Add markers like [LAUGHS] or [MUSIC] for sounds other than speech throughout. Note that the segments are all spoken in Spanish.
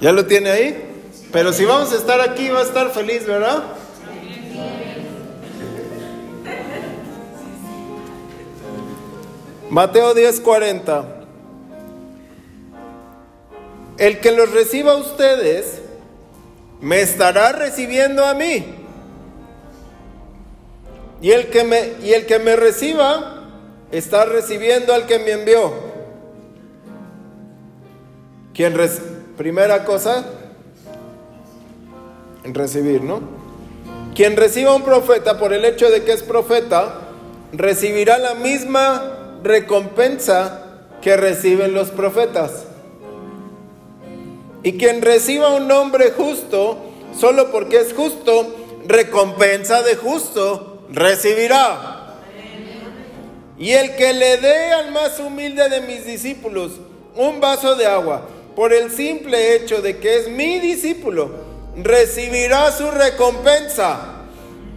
¿Ya lo tiene ahí? Pero si vamos a estar aquí, va a estar feliz, ¿verdad? Mateo 10:40. El que los reciba a ustedes, me estará recibiendo a mí. Y el que me, y el que me reciba, está recibiendo al que me envió. ¿Quién Primera cosa, recibir, ¿no? Quien reciba un profeta por el hecho de que es profeta, recibirá la misma recompensa que reciben los profetas. Y quien reciba un hombre justo, solo porque es justo, recompensa de justo recibirá. Y el que le dé al más humilde de mis discípulos un vaso de agua, por el simple hecho de que es mi discípulo, recibirá su recompensa.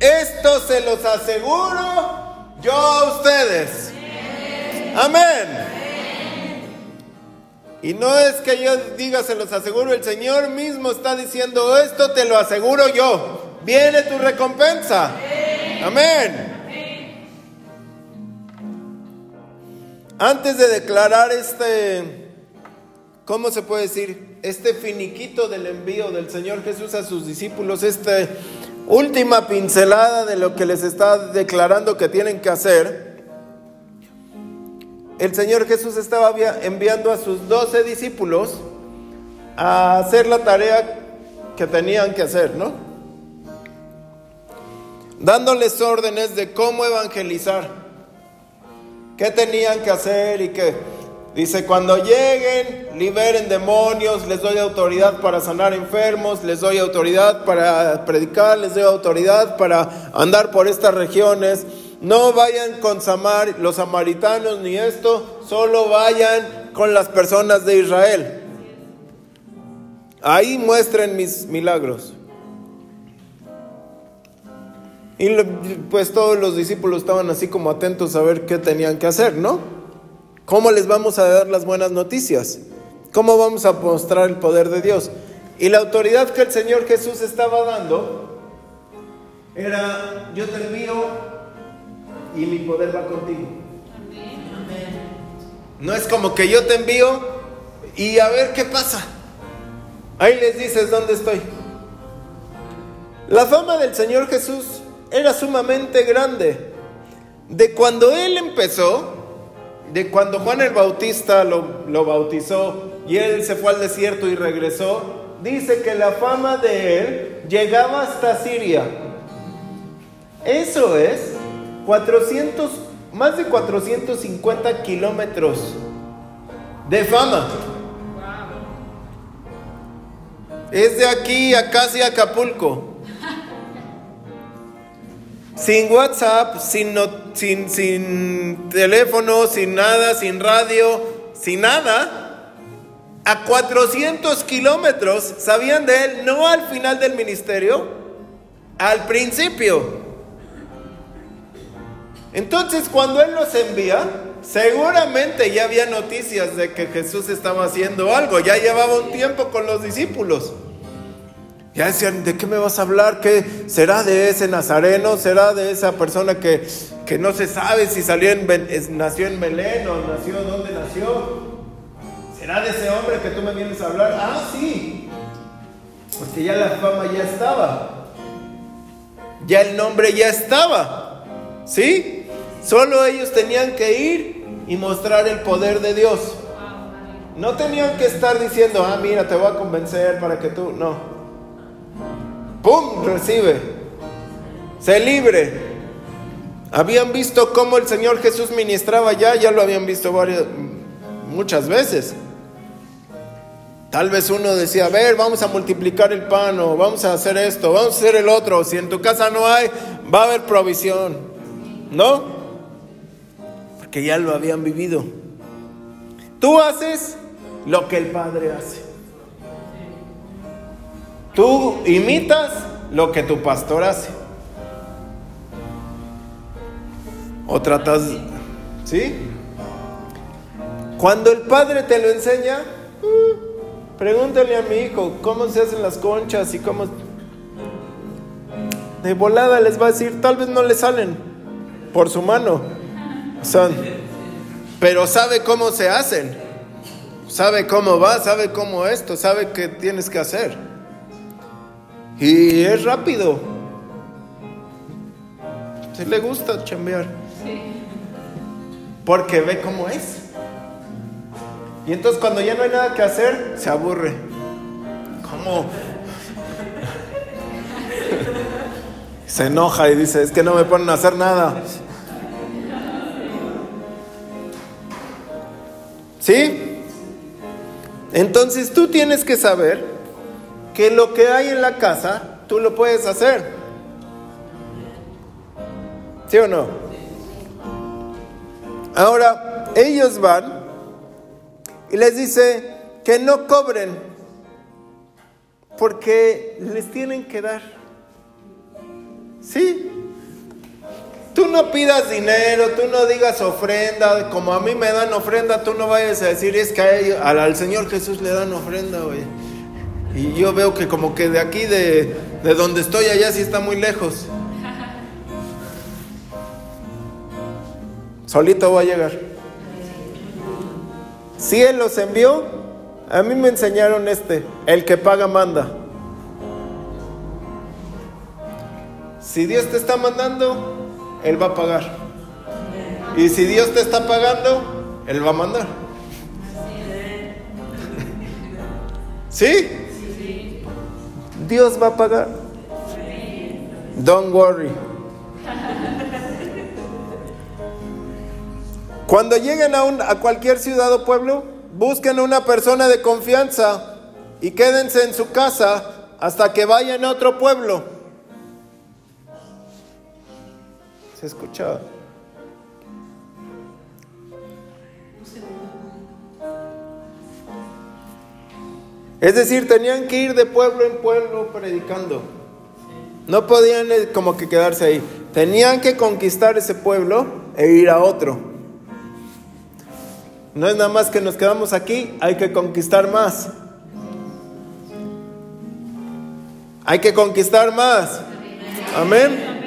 Esto se los aseguro yo a ustedes. Amén. Y no es que yo diga se los aseguro, el Señor mismo está diciendo esto te lo aseguro yo. Viene tu recompensa. Amén. Antes de declarar este ¿cómo se puede decir? Este finiquito del envío del Señor Jesús a sus discípulos, esta última pincelada de lo que les está declarando que tienen que hacer. El Señor Jesús estaba enviando a sus doce discípulos a hacer la tarea que tenían que hacer, ¿no? Dándoles órdenes de cómo evangelizar, qué tenían que hacer y qué. Dice, cuando lleguen, liberen demonios, les doy autoridad para sanar enfermos, les doy autoridad para predicar, les doy autoridad para andar por estas regiones. No vayan con Samar, los samaritanos ni esto, solo vayan con las personas de Israel. Ahí muestren mis milagros. Y pues todos los discípulos estaban así como atentos a ver qué tenían que hacer, ¿no? ¿Cómo les vamos a dar las buenas noticias? ¿Cómo vamos a mostrar el poder de Dios? Y la autoridad que el Señor Jesús estaba dando era, yo te envío y mi poder va contigo. No es como que yo te envío y a ver qué pasa. Ahí les dices dónde estoy. La fama del Señor Jesús era sumamente grande. De cuando Él empezó, de cuando Juan el Bautista lo, bautizó y él se fue al desierto y regresó, dice que la fama de él llegaba hasta Siria. Eso es 400, más de 450 kilómetros de fama. Es de aquí a casi Acapulco sin WhatsApp, sin, sin, sin teléfono, sin nada, sin radio, sin nada, a 400 kilómetros, ¿sabían de él? No al final del ministerio, al principio. Entonces cuando él los envía, seguramente ya había noticias de que Jesús estaba haciendo algo, ya llevaba un tiempo con los discípulos. Ya decían, ¿de qué me vas a hablar? ¿Qué será de ese nazareno? ¿Será de esa persona que, no se sabe si salió en, nació en Belén o nació dónde nació? ¿Será de ese hombre que tú me vienes a hablar? Ah, sí. Porque ya la fama ya estaba. Ya el nombre ya estaba. ¿Sí? Solo ellos tenían que ir y mostrar el poder de Dios. No tenían que estar diciendo, ah, mira, te voy a convencer para que tú. No. ¡Pum! Recibe. Se libre. Habían visto cómo el Señor Jesús ministraba ya, ya lo habían visto varias, muchas veces. Tal vez uno decía, a ver, vamos a multiplicar el pan o vamos a hacer esto, vamos a hacer el otro. Si en tu casa no hay, va a haber provisión. ¿No? Porque ya lo habían vivido. Tú haces lo que el Padre hace. Tú imitas lo que tu pastor hace. O tratas, ¿sí? Cuando el padre te lo enseña, Pregúntale a mi hijo cómo se hacen las conchas y cómo... De volada les va a decir, tal vez no le salen por su mano. Son, pero sabe cómo se hacen. Sabe cómo va, sabe cómo esto, sabe qué tienes que hacer. Y es rápido. Se le gusta chambear. Porque ve cómo es. Y entonces cuando ya no hay nada que hacer, se aburre. ¿Cómo? Se enoja y dice, es que no me ponen a hacer nada. ¿Sí? Entonces tú tienes que saber que lo que hay en la casa, tú lo puedes hacer. ¿Sí o no? Ahora, ellos van y les dice que no cobren porque les tienen que dar. ¿Sí? Tú no pidas dinero, tú no digas ofrenda, como a mí me dan ofrenda, tú no vayas a decir, es que al, Señor Jesús le dan ofrenda, güey. Y yo veo que como que de aquí, de, de donde estoy allá, sí está muy lejos. Solito va a llegar. Si Él los envió, a mí me enseñaron este, el que paga manda. Si Dios te está mandando, Él va a pagar. Y si Dios te está pagando, Él va a mandar. [LAUGHS] ¿Sí? Dios va a pagar. Don't worry. Cuando lleguen a, cualquier ciudad o pueblo, busquen una persona de confianza y quédense en su casa hasta que vayan a otro pueblo. ¿Se escucha? Es decir, tenían que ir de pueblo en pueblo predicando. No podían eh, como que quedarse ahí. Tenían que conquistar ese pueblo e ir a otro. No es nada más que nos quedamos aquí, hay que conquistar más. Hay que conquistar más. Amén.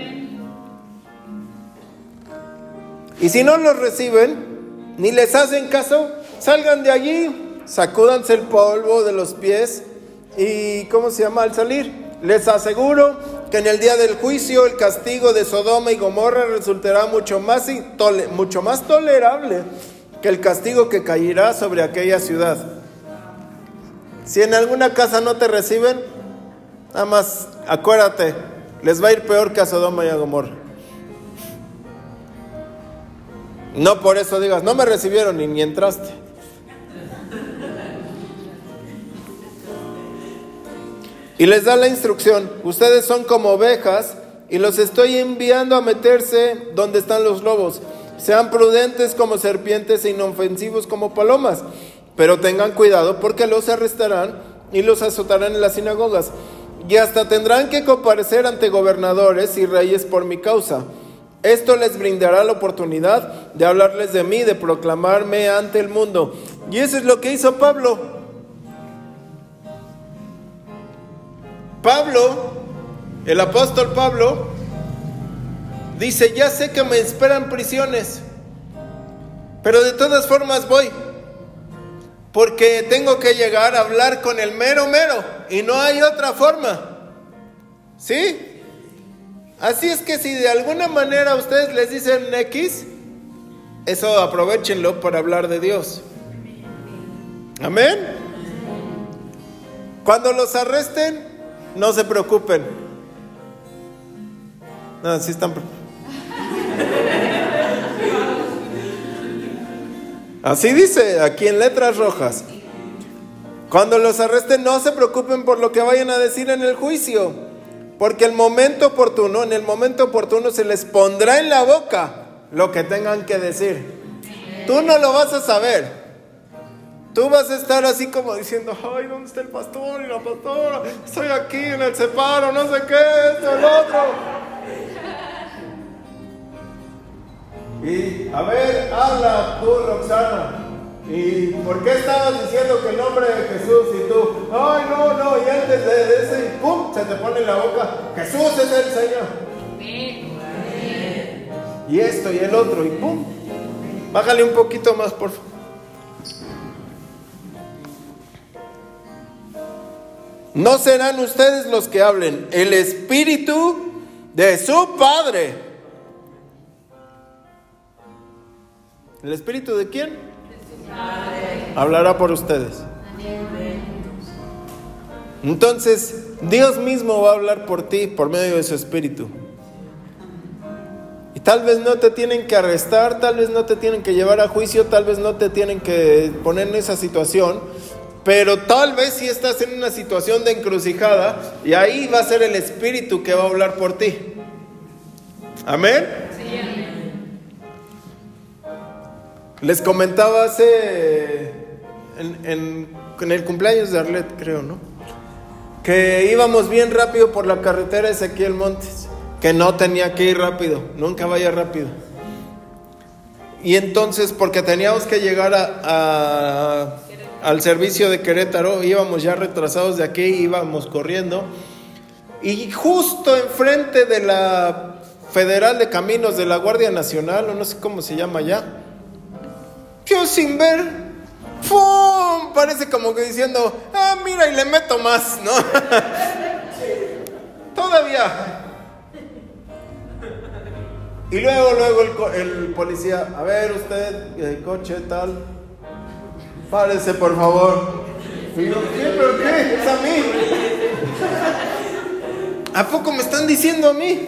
Y si no los reciben, ni les hacen caso, salgan de allí, sacúdanse el polvo de los pies y, ¿cómo se llama al salir? Les aseguro que en el día del juicio el castigo de Sodoma y Gomorra resultará mucho más, mucho más tolerable que el castigo que caerá sobre aquella ciudad. Si en alguna casa no te reciben, nada más acuérdate, les va a ir peor que a Sodoma y a Gomorra. No por eso digas, no me recibieron ni, ni entraste. Y les da la instrucción, ustedes son como ovejas y los estoy enviando a meterse donde están los lobos. Sean prudentes como serpientes e inofensivos como palomas, pero tengan cuidado porque los arrestarán y los azotarán en las sinagogas. Y hasta tendrán que comparecer ante gobernadores y reyes por mi causa. Esto les brindará la oportunidad de hablarles de mí, de proclamarme ante el mundo. Y eso es lo que hizo Pablo. Pablo, el apóstol Pablo, Dice, ya sé que me esperan prisiones, pero de todas formas voy, porque tengo que llegar a hablar con el mero mero y no hay otra forma. ¿Sí? Así es que si de alguna manera ustedes les dicen X, eso aprovechenlo para hablar de Dios. Amén. Cuando los arresten, no se preocupen. No, están Así dice aquí en letras rojas. Cuando los arresten no se preocupen por lo que vayan a decir en el juicio, porque el momento oportuno, en el momento oportuno se les pondrá en la boca lo que tengan que decir. Tú no lo vas a saber. Tú vas a estar así como diciendo, ay, ¿dónde está el pastor y la pastora? Estoy aquí en el separo, no sé qué, esto, el otro. Y a ver, habla tú, Roxana. ¿Y por qué estabas diciendo que el nombre de Jesús y tú? ¡pum! Se te pone en la boca, Jesús es el Señor. Y esto y el otro, y ¡pum! Bájale un poquito más, por favor. No serán ustedes los que hablen, el Espíritu de su Padre. ¿El Espíritu de quién? Padre. Hablará por ustedes. Entonces, Dios mismo va a hablar por ti por medio de su Espíritu. Y tal vez no te tienen que arrestar, tal vez no te tienen que llevar a juicio, tal vez no te tienen que poner en esa situación, pero tal vez si estás en una situación de encrucijada y ahí va a ser el Espíritu que va a hablar por ti. Amén. Les comentaba hace en, en, el cumpleaños de Arlet, creo, ¿no? Que íbamos bien rápido por la carretera Ezequiel Montes, que no tenía que ir rápido, nunca vaya rápido. Y entonces, porque teníamos que llegar a al servicio de Querétaro, íbamos ya retrasados de aquí, íbamos corriendo. Y justo enfrente de la Federal de Caminos de la Guardia Nacional, o no sé cómo se llama ya, yo sin ver, ¡fum! Parece como que diciendo, ah, mira, y le meto más, ¿no? [LAUGHS] Todavía. Y luego, luego el, policía, a ver usted, el coche tal, Párese, por favor. ¿qué? ¿Pero qué? Es a mí. ¿A poco me están diciendo a mí?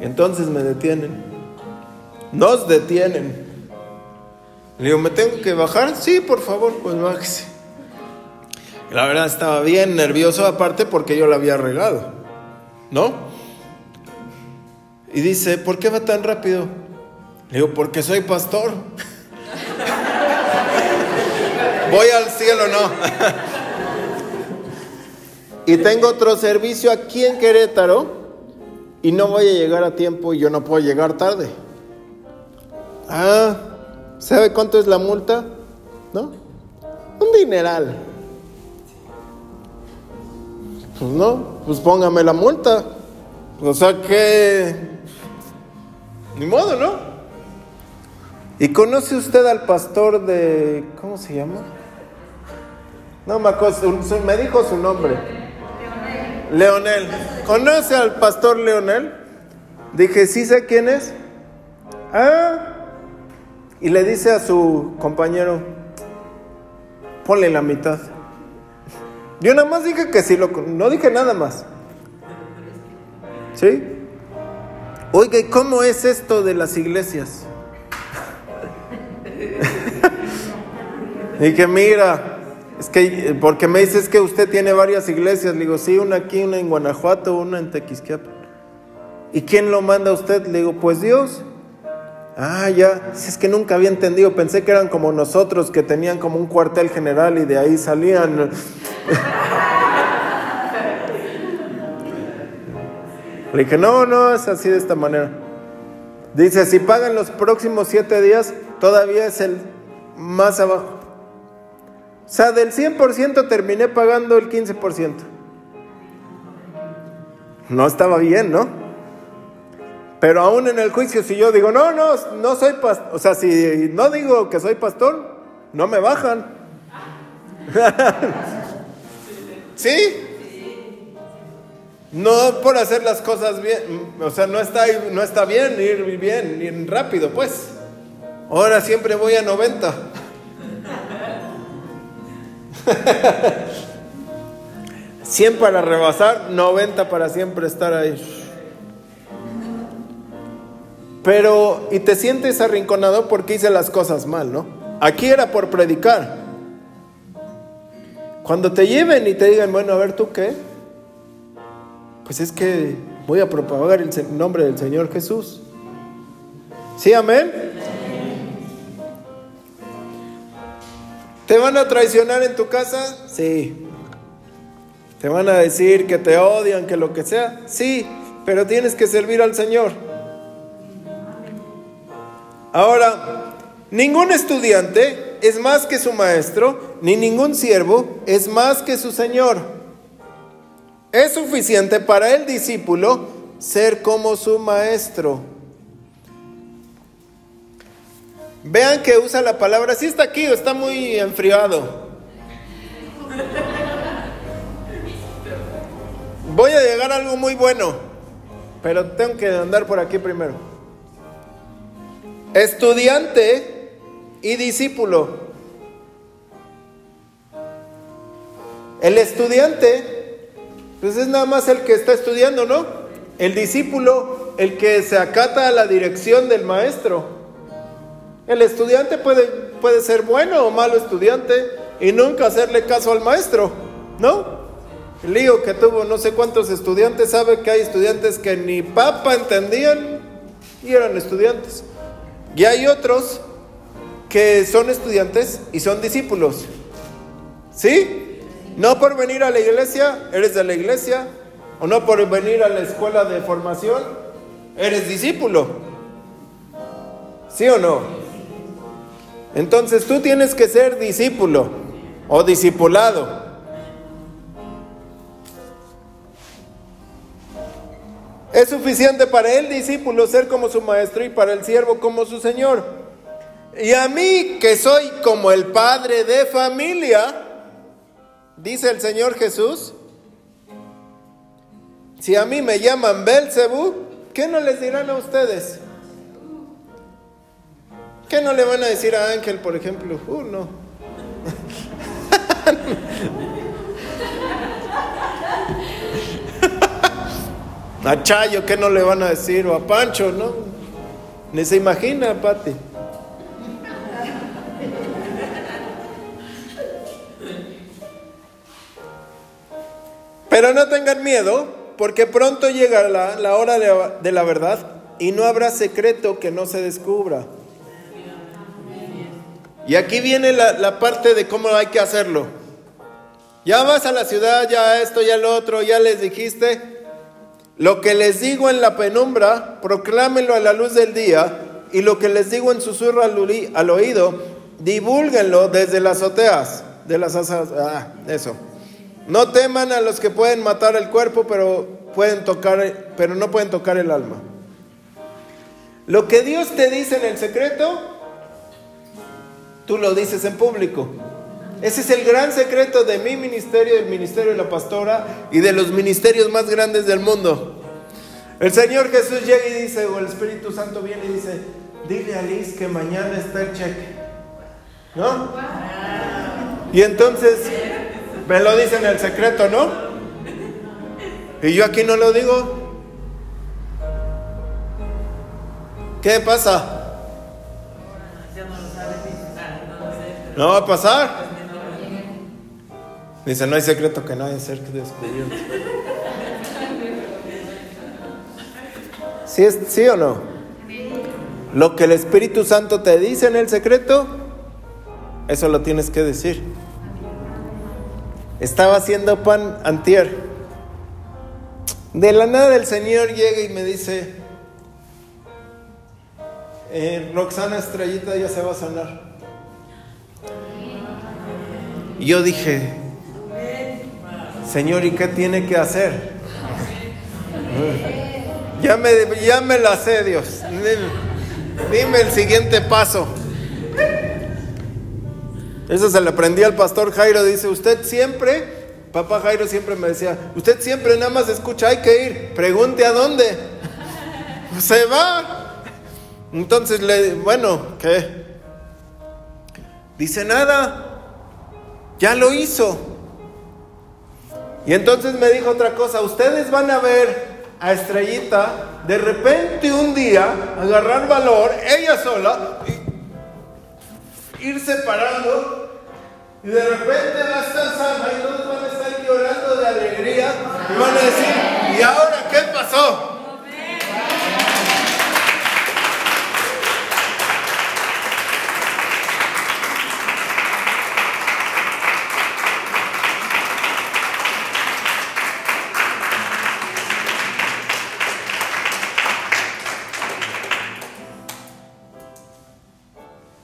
Entonces me detienen. Nos detienen. Le digo, ¿me tengo que bajar? Sí, por favor, pues bájese. La verdad estaba bien nervioso aparte porque yo la había regado. ¿No? Y dice, ¿por qué va tan rápido? Le digo, porque soy pastor. Voy al cielo, no. y tengo otro servicio aquí en Querétaro y no voy a llegar a tiempo y yo no puedo llegar tarde. Ah, ¿sabe cuánto es la multa? ¿No? Un dineral. Pues no, pues póngame la multa. O sea que... Ni modo, ¿no? ¿Y conoce usted al pastor de... ¿Cómo se llama? No me acuerdo, me dijo su nombre. Leonel. ¿Conoce al pastor Leonel? Dije, sí sé quién es. Ah. Y le dice a su compañero, ponle la mitad. Yo nada más dije que sí, lo, no dije nada más. ¿Sí? Oiga, ¿y cómo es esto de las iglesias? Que mira, es que, porque me dices que usted tiene varias iglesias. Le digo, sí, una aquí, una en Guanajuato, una en Tequisquiapan. ¿Y quién lo manda a usted? Le digo, pues Dios. Ah, ya, es que nunca había entendido, pensé que eran como nosotros, que tenían como un cuartel general y de ahí salían. [LAUGHS] Le dije, no, no, es así de esta manera. Dice, si pagan los próximos siete días, todavía es el más abajo. O sea, del 100% terminé pagando el 15%. No estaba bien, ¿no? Pero aún en el juicio, si yo digo, no, no, no soy pastor, o sea, si no digo que soy pastor, no me bajan. [LAUGHS] ¿Sí? No por hacer las cosas bien, o sea, no está, no está bien ir bien, ir rápido, pues. Ahora siempre voy a 90. 100 para rebasar, 90 para siempre estar ahí. Pero, y te sientes arrinconado porque hice las cosas mal, ¿no? Aquí era por predicar. Cuando te lleven y te digan, bueno, a ver tú qué, pues es que voy a propagar el nombre del Señor Jesús. ¿Sí, amén? ¿Te van a traicionar en tu casa? Sí. ¿Te van a decir que te odian, que lo que sea? Sí, pero tienes que servir al Señor. Ahora, ningún estudiante es más que su maestro, ni ningún siervo es más que su señor. Es suficiente para el discípulo ser como su maestro. Vean que usa la palabra, si está aquí o está muy enfriado. Voy a llegar a algo muy bueno, pero tengo que andar por aquí primero. Estudiante y discípulo. El estudiante, pues es nada más el que está estudiando, ¿no? El discípulo, el que se acata a la dirección del maestro. El estudiante puede, puede ser bueno o malo estudiante y nunca hacerle caso al maestro, ¿no? El lío que tuvo no sé cuántos estudiantes, sabe que hay estudiantes que ni papa entendían y eran estudiantes. Y hay otros que son estudiantes y son discípulos. ¿Sí? No por venir a la iglesia, eres de la iglesia, o no por venir a la escuela de formación, eres discípulo. ¿Sí o no? Entonces tú tienes que ser discípulo o discipulado. Es suficiente para el discípulo ser como su maestro y para el siervo como su señor. Y a mí que soy como el padre de familia, dice el Señor Jesús, si a mí me llaman Belcebú, ¿qué no les dirán a ustedes? ¿Qué no le van a decir a Ángel, por ejemplo? Uh, no. [LAUGHS] a Chayo, ¿qué no le van a decir? O a Pancho, ¿no? Ni se imagina, Pati. Pero no tengan miedo, porque pronto llegará la, hora de la verdad y no habrá secreto que no se descubra. Y aquí viene la, parte de cómo hay que hacerlo. Ya vas a la ciudad, ya esto, ya lo otro, ya les dijiste. Lo que les digo en la penumbra, proclámenlo a la luz del día. Y lo que les digo en susurro al, oído, divúlguenlo desde las azoteas. De las ah, eso. No teman a los que pueden matar el cuerpo, pero pueden tocar, pero no pueden tocar el alma. Lo que Dios te dice en el secreto, tú lo dices en público. Ese es el gran secreto de mi ministerio, del ministerio de la pastora y de los ministerios más grandes del mundo. El Señor Jesús llega y dice, o el Espíritu Santo viene y dice, dile a Liz que mañana está el cheque. ¿No? Y entonces me lo dice en el secreto, ¿no? Y yo aquí no lo digo. ¿Qué pasa? No va a pasar. Dice, no hay secreto que no haya ser descubierto. ¿Sí, es, ¿Sí o no? Lo que el Espíritu Santo te dice en el secreto, eso lo tienes que decir. Estaba haciendo pan antier. De la nada el Señor llega y me dice, eh, Roxana Estrellita ya se va a sanar. Y yo dije, Señor, ¿y qué tiene que hacer? Ya me, ya me la sé, Dios. Dime, el siguiente paso. Eso se le aprendí al pastor Jairo. Dice, usted siempre, papá Jairo siempre me decía, usted siempre nada más escucha, hay que ir, pregunte a dónde. [LAUGHS] Se va. Entonces le, bueno, ¿qué? Dice nada. Ya lo hizo. Y entonces me dijo otra cosa, ustedes van a ver a Estrellita de repente un día agarrar valor, ella sola, y ir separando, y de repente va a estar sana y todos van a estar llorando de alegría y van a decir, ¿y ahora qué pasó?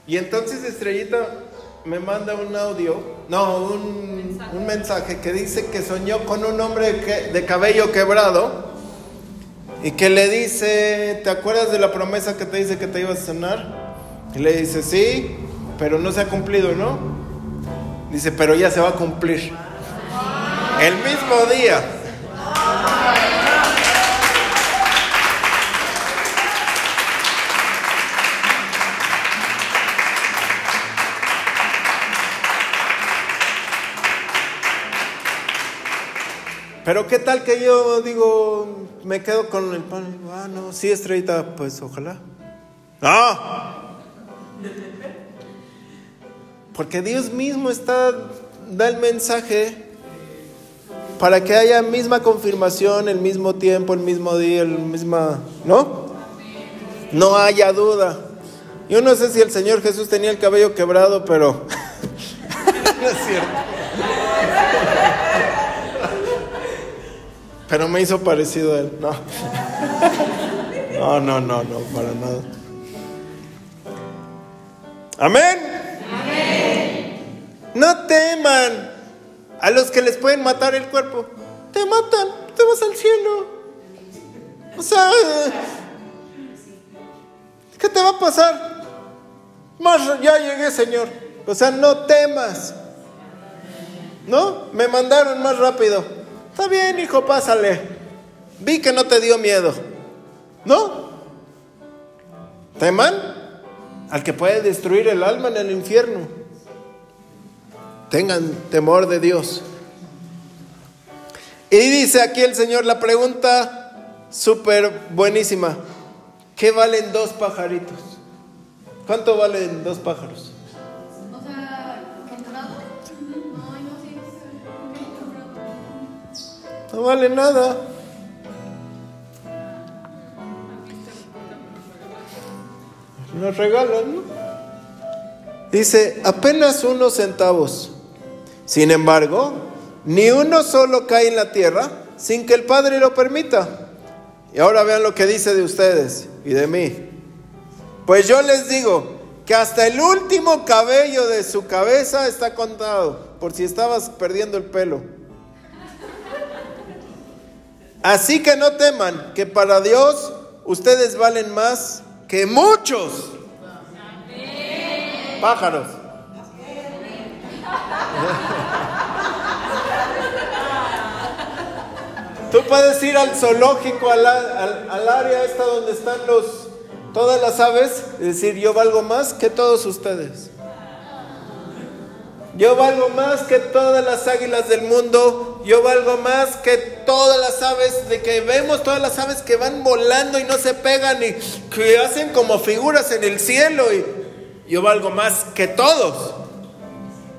Y entonces Estrellita me manda un audio, no, un, mensaje que dice que soñó con un hombre de cabello quebrado y que le dice, ¿te acuerdas de la promesa que te dice que te ibas a sanar? Y le dice, sí, pero no se ha cumplido, ¿no? Dice, pero ya se va a cumplir. El mismo día. Pero qué tal que yo digo, me quedo con el pan. Ah, no, sí, estrellita, pues ojalá. No. Porque Dios mismo está, da el mensaje para que haya misma confirmación, el mismo tiempo, el mismo día, el misma, ¿no? No haya duda. Yo no sé si el Señor Jesús tenía el cabello quebrado, pero [LAUGHS] no es cierto. Pero me hizo parecido a él. No. No, no, no, no, para nada. Amén. No teman a los que les pueden matar el cuerpo. Te matan, te vas al cielo. O sea, ¿qué te va a pasar? Más ya llegué, Señor. O sea, no temas. ¿No? Me mandaron más rápido. Está bien, hijo, pásale. Vi que no te dio miedo. ¿No? ¿Teman? Al que puede destruir el alma en el infierno. Tengan temor de Dios. Y dice aquí el Señor la pregunta súper buenísima. ¿Qué valen dos pajaritos? ¿Cuánto valen dos pájaros? No vale nada. Nos regalan, ¿no? Dice, apenas unos centavos. Sin embargo, ni uno solo cae en la tierra sin que el Padre lo permita. Y ahora vean lo que dice de ustedes y de mí. Pues yo les digo que hasta el último cabello de su cabeza está contado, por si estabas perdiendo el pelo. Así que no teman, que para Dios ustedes valen más que muchos pájaros. Tú puedes ir al zoológico, al, al- área esta donde están los, todas las aves, y decir, yo valgo más que todos ustedes. Yo valgo más que todas las águilas del mundo. Yo valgo más que todas las aves de que vemos, todas las aves que van volando y no se pegan y que hacen como figuras en el cielo. Y yo valgo más que todos.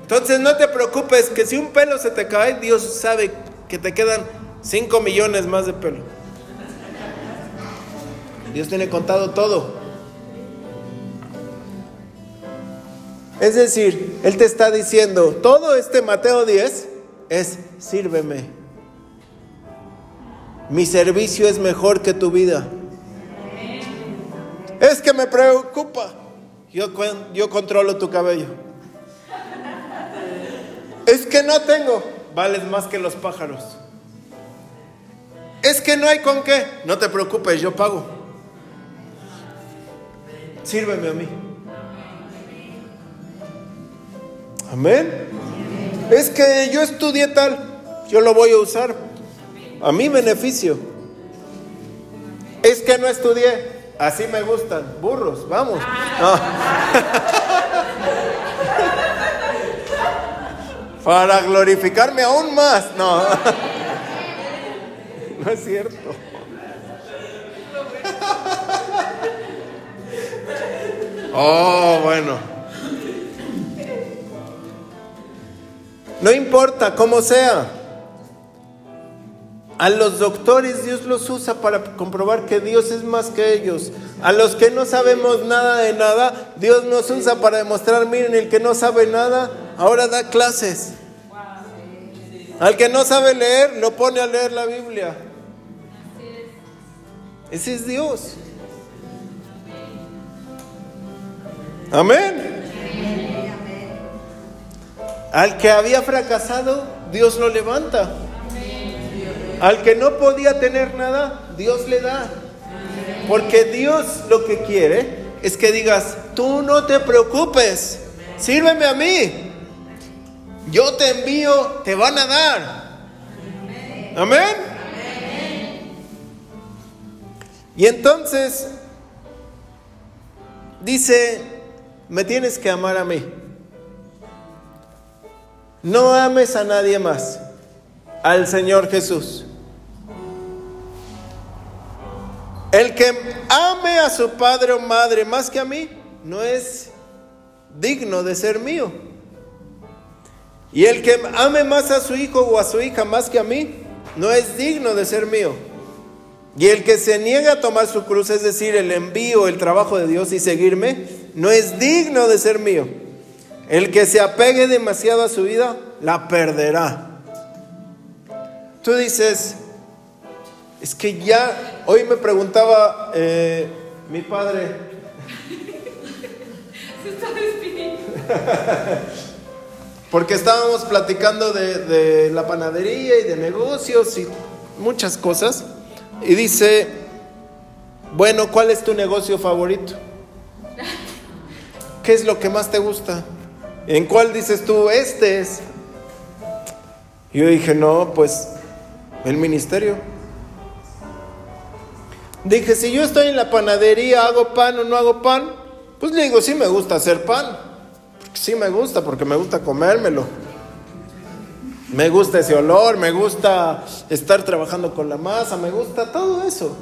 Entonces no te preocupes que si un pelo se te cae, Dios sabe que te quedan 5 millones más de pelo. Dios tiene contado todo. Es decir, Él te está diciendo, todo este Mateo 10 es, sírveme. Mi servicio es mejor que tu vida. Es que me preocupa. Yo, yo controlo tu cabello. Es que no tengo. Vales más que los pájaros. Es que no hay con qué. No te preocupes, yo pago. Sírveme a mí. Amén. Es que yo estudié tal, yo lo voy a usar a mi beneficio. Es que no estudié, así me gustan, burros, vamos. No. [LAUGHS] Para glorificarme aún más, no. [LAUGHS] No es cierto. [LAUGHS] Oh, bueno. No importa cómo sea. A los doctores Dios los usa para comprobar que Dios es más que ellos. A los que no sabemos nada de nada, Dios nos usa para demostrar, miren, el que no sabe nada, ahora da clases. Al que no sabe leer, lo pone a leer la Biblia. Ese es Dios. Amén. Al que había fracasado, Dios lo levanta. Al que no podía tener nada, Dios le da. Porque Dios lo que quiere es que digas, tú no te preocupes, sírveme a mí. Yo te envío, te van a dar. Amén. Y entonces dice, me tienes que amar a mí. No ames a nadie más, al Señor Jesús. El que ame a su padre o madre más que a mí, no es digno de ser mío. Y el que ame más a su hijo o a su hija más que a mí, no es digno de ser mío. Y el que se niega a tomar su cruz, es decir, el envío, el trabajo de Dios y seguirme, no es digno de ser mío. El que se apegue demasiado a su vida, la perderá. Tú dices, es que ya, hoy me preguntaba eh, mi padre. [LAUGHS] Se está despidiendo. [LAUGHS] Porque estábamos platicando de, de la panadería y de negocios y muchas cosas. Y dice, bueno, ¿cuál es tu negocio favorito? [LAUGHS] ¿Qué es lo que más te gusta? ¿En cuál dices tú, este es? Yo dije, no, pues el ministerio. Dije, si yo estoy en la panadería, hago pan o no hago pan, pues le digo, sí me gusta hacer pan. Sí me gusta, porque me gusta comérmelo. Me gusta ese olor, me gusta estar trabajando con la masa, me gusta todo eso.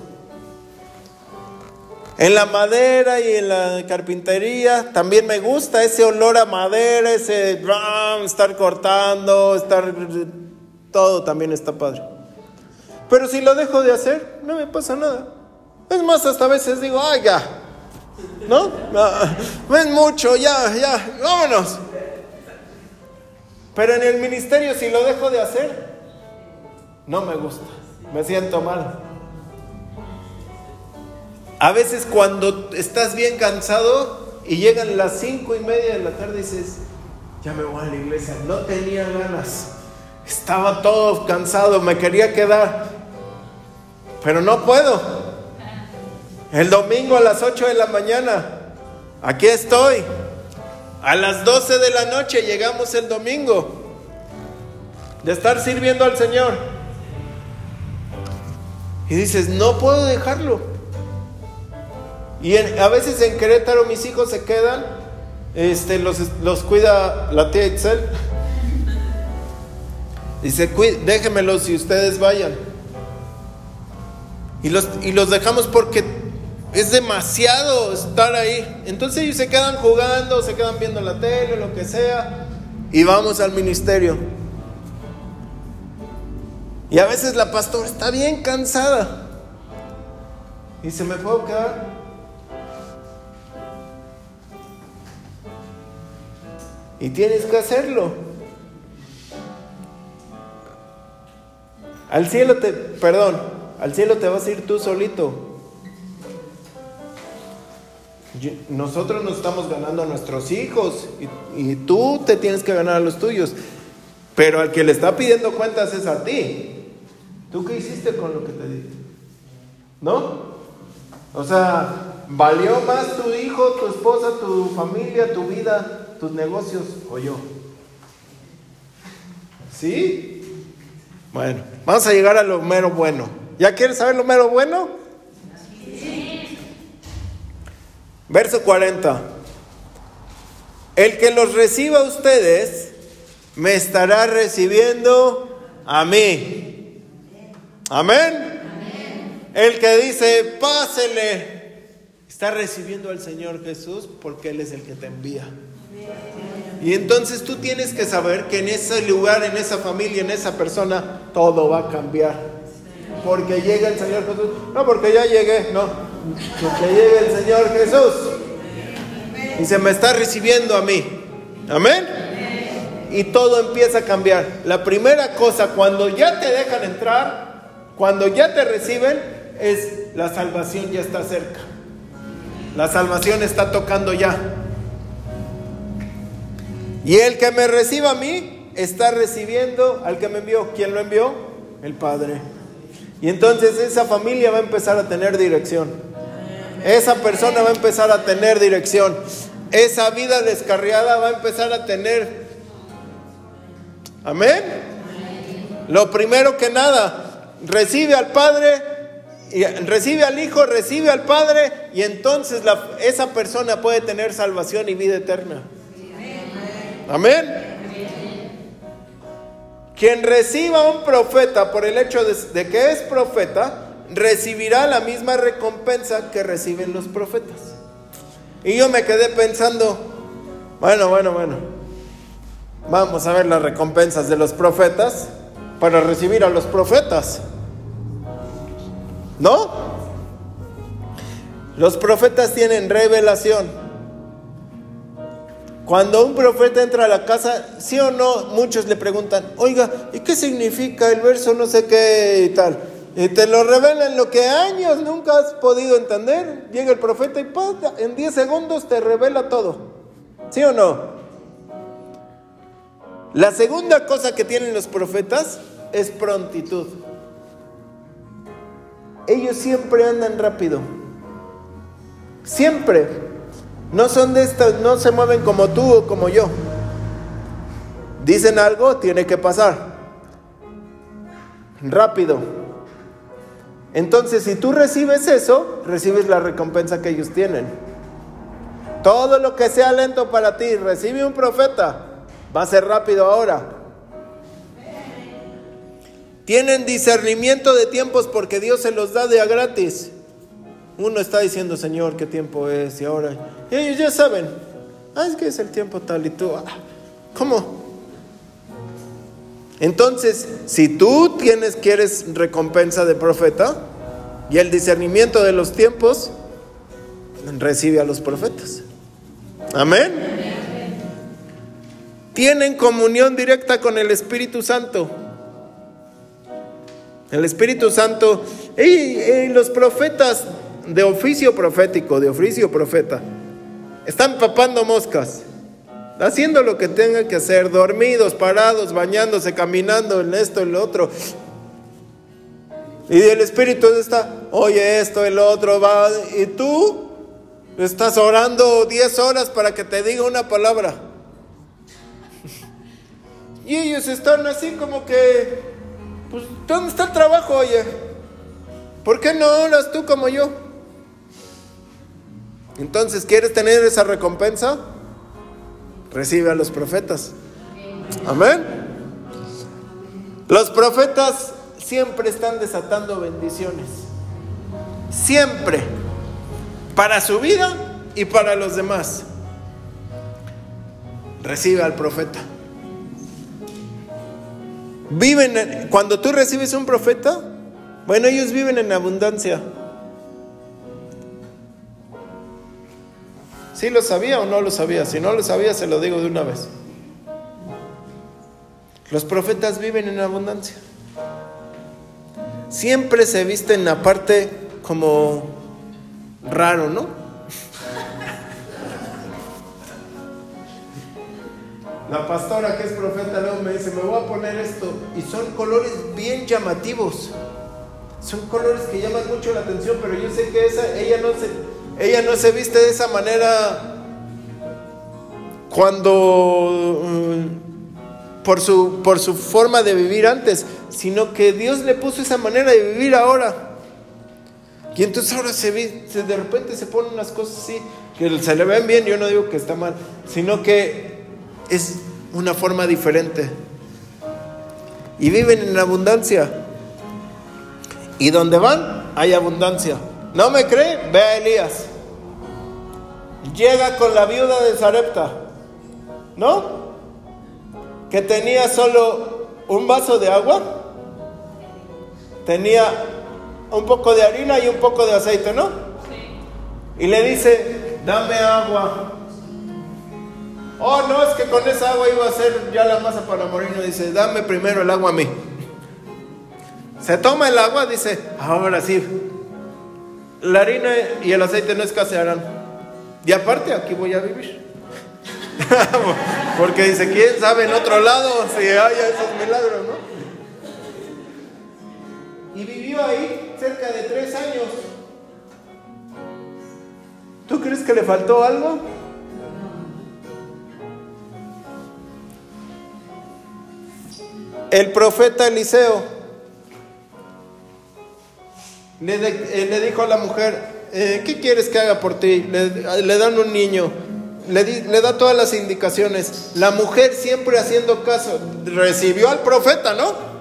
En la madera y en la carpintería también me gusta ese olor a madera, ese estar cortando, estar todo también está padre. Pero si lo dejo de hacer, no me pasa nada. Es más, hasta a veces digo, ay, ya. ¿No? No es mucho, ya, ya, vámonos. Pero en el ministerio, si lo dejo de hacer, no me gusta. Me siento mal. A veces cuando estás bien cansado y llegan las cinco y media de la tarde dices, ya me voy a la iglesia. No tenía ganas. Estaba todo cansado, me quería quedar. Pero no puedo. El domingo a las 8 de la mañana, aquí estoy. A las 12 de la noche llegamos el domingo de estar sirviendo al Señor. Y dices, no puedo dejarlo. Y a veces en Querétaro mis hijos se quedan, este, los, los cuida la tía Excel. Dice, déjenmelos si ustedes vayan. Y los, y los dejamos porque es demasiado estar ahí. Entonces ellos se quedan jugando, se quedan viendo la tele, lo que sea, y vamos al ministerio. Y a veces la pastora está bien cansada. Y se me puedo quedar. Y tienes que hacerlo. Al cielo te, perdón, al cielo te vas a ir tú solito nosotros nos estamos ganando a nuestros hijos y, tú te tienes que ganar a los tuyos. Pero al que le está pidiendo cuentas es a ti. ¿Tú qué hiciste con lo que te di? ¿No? O sea, ¿valió más tu hijo, tu esposa, tu familia, tu vida, tus negocios o yo? ¿Sí? Bueno, vamos a llegar a lo mero bueno. ¿Ya quieres saber lo mero bueno? Verso 40. El que los reciba ustedes, me estará recibiendo a mí. Amén. El que dice, pásele, está recibiendo al Señor Jesús porque Él es el que te envía. Y entonces tú tienes que saber que en ese lugar, en esa familia, en esa persona, todo va a cambiar. Porque llega el Señor Jesús. No, porque ya llegué, no que llegue el Señor Jesús. Y se me está recibiendo a mí. Amén. Y todo empieza a cambiar. La primera cosa, cuando ya te dejan entrar, cuando ya te reciben, es la salvación ya está cerca. La salvación está tocando ya. Y el que me reciba a mí está recibiendo al que me envió. ¿Quién lo envió? El Padre. Y entonces esa familia va a empezar a tener dirección. Esa persona va a empezar a tener dirección. Esa vida descarriada va a empezar a tener. Amén. Lo primero que nada, recibe al Padre, y recibe al Hijo, recibe al Padre, y entonces esa persona puede tener salvación y vida eterna. Amén. Quien reciba a un profeta por el hecho de, que es profeta, recibirá la misma recompensa que reciben los profetas. Y yo me quedé pensando, bueno, bueno, bueno, vamos a ver las recompensas de los profetas para recibir a los profetas. ¿No? Los profetas tienen revelación. Cuando un profeta entra a la casa, sí o no, muchos le preguntan, oiga, ¿y qué significa el verso no sé qué y tal? Y te lo revelan lo que años nunca has podido entender. Llega el profeta y en 10 segundos te revela todo. ¿Sí o no? La segunda cosa que tienen los profetas es prontitud. Ellos siempre andan rápido. Siempre. No son de estas, no se mueven como tú o como yo. Dicen algo, tiene que pasar. Rápido. Entonces, si tú recibes eso, recibes la recompensa que ellos tienen. Todo lo que sea lento para ti, recibe un profeta, va a ser rápido ahora. Tienen discernimiento de tiempos porque Dios se los da de a gratis. Uno está diciendo, Señor, ¿qué tiempo es? Y ahora, y ellos ya saben, ah, es que es el tiempo tal y tú, ah, ¿cómo? Entonces, si tú tienes, quieres recompensa de profeta y el discernimiento de los tiempos, recibe a los profetas. Amén. Tienen comunión directa con el Espíritu Santo. El Espíritu Santo y los profetas de oficio profético, de oficio profeta, están papando moscas, haciendo lo que tengan que hacer, dormidos, parados, bañándose, caminando en esto, en lo otro. Y el Espíritu está, oye esto, el otro, va, y tú estás orando 10 horas para que te diga una palabra. Y ellos están así como que, pues, ¿dónde está el trabajo, oye? ¿Por qué no oras tú como yo? Entonces, ¿quieres tener esa recompensa? Recibe a los profetas. Amén. Los profetas siempre están desatando bendiciones. Siempre. Para su vida y para los demás. Recibe al profeta. Viven, cuando tú recibes un profeta, bueno, ellos viven en abundancia. ¿Sí lo sabía o no lo sabía? Si no lo sabía, se lo digo de una vez. Los profetas viven en abundancia. Siempre se visten aparte como raro, ¿no? La pastora que es profeta luego me dice, me voy a poner esto. Y son colores bien llamativos. Son colores que llaman mucho la atención, pero yo sé que esa, ella no se, ella no se viste de esa manera cuando mm, por su, por su forma de vivir antes, sino que Dios le puso esa manera de vivir ahora. Y entonces ahora se ve, de repente se ponen unas cosas así, que se le ven bien, yo no digo que está mal, sino que es una forma diferente. Y viven en abundancia. Y donde van, hay abundancia. ¿No me cree? Ve a Elías. Llega con la viuda de Zarepta, ¿no? Que tenía solo un vaso de agua, tenía un poco de harina y un poco de aceite, ¿no? Y le dice, dame agua. Oh, no, es que con esa agua iba a hacer ya la masa para morir. dice, dame primero el agua a mí. Se toma el agua, dice, ahora sí, la harina y el aceite no escasearán. Y aparte, aquí voy a vivir. [LAUGHS] Porque dice, ¿quién sabe en otro lado si haya esos milagros, no? Y vivió ahí cerca de tres años. ¿Tú crees que le faltó algo? El profeta Eliseo le, eh, le dijo a la mujer, eh, ¿qué quieres que haga por ti? Le, le dan un niño, le, di- le da todas las indicaciones. La mujer siempre haciendo caso, recibió al profeta, ¿no?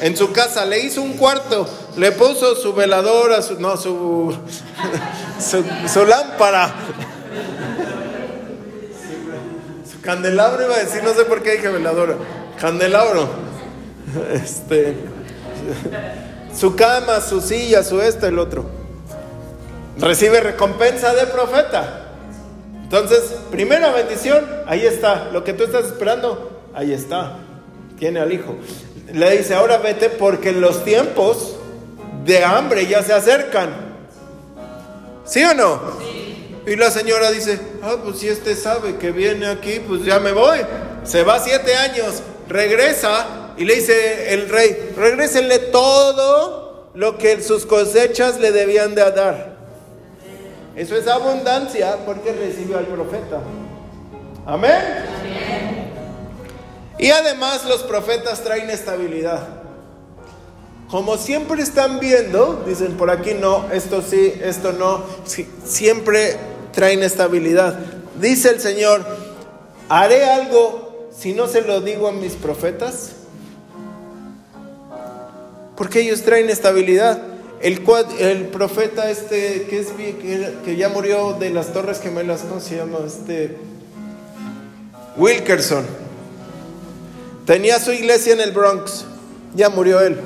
En su casa, le hizo un cuarto, le puso su veladora, su, no, su, [LAUGHS] su, su lámpara. Su candelabro iba a decir, no sé por qué dije veladora. Candelabro. [LAUGHS] Este. Su cama, su silla, su esto, el otro. Recibe recompensa de profeta. Entonces, primera bendición, ahí está. Lo que tú estás esperando, ahí está. Tiene al hijo. Le dice, ahora vete porque los tiempos de hambre ya se acercan. ¿Sí o no? Y la señora dice, ah, pues si este sabe que viene aquí, pues ya me voy. Se va siete años, regresa y le dice el rey, regrésenle todo lo que sus cosechas le debían de dar. Eso es abundancia porque recibió al profeta. Amén. Y además los profetas traen estabilidad. Como siempre están viendo, dicen por aquí no, esto sí, esto no, siempre traen estabilidad. Dice el Señor, haré algo si no se lo digo a mis profetas. Porque ellos traen estabilidad. El, profeta este que, que ya murió de las Torres Gemelas, ¿cómo se llama? Este Wilkerson. Tenía su iglesia en el Bronx. Ya murió él.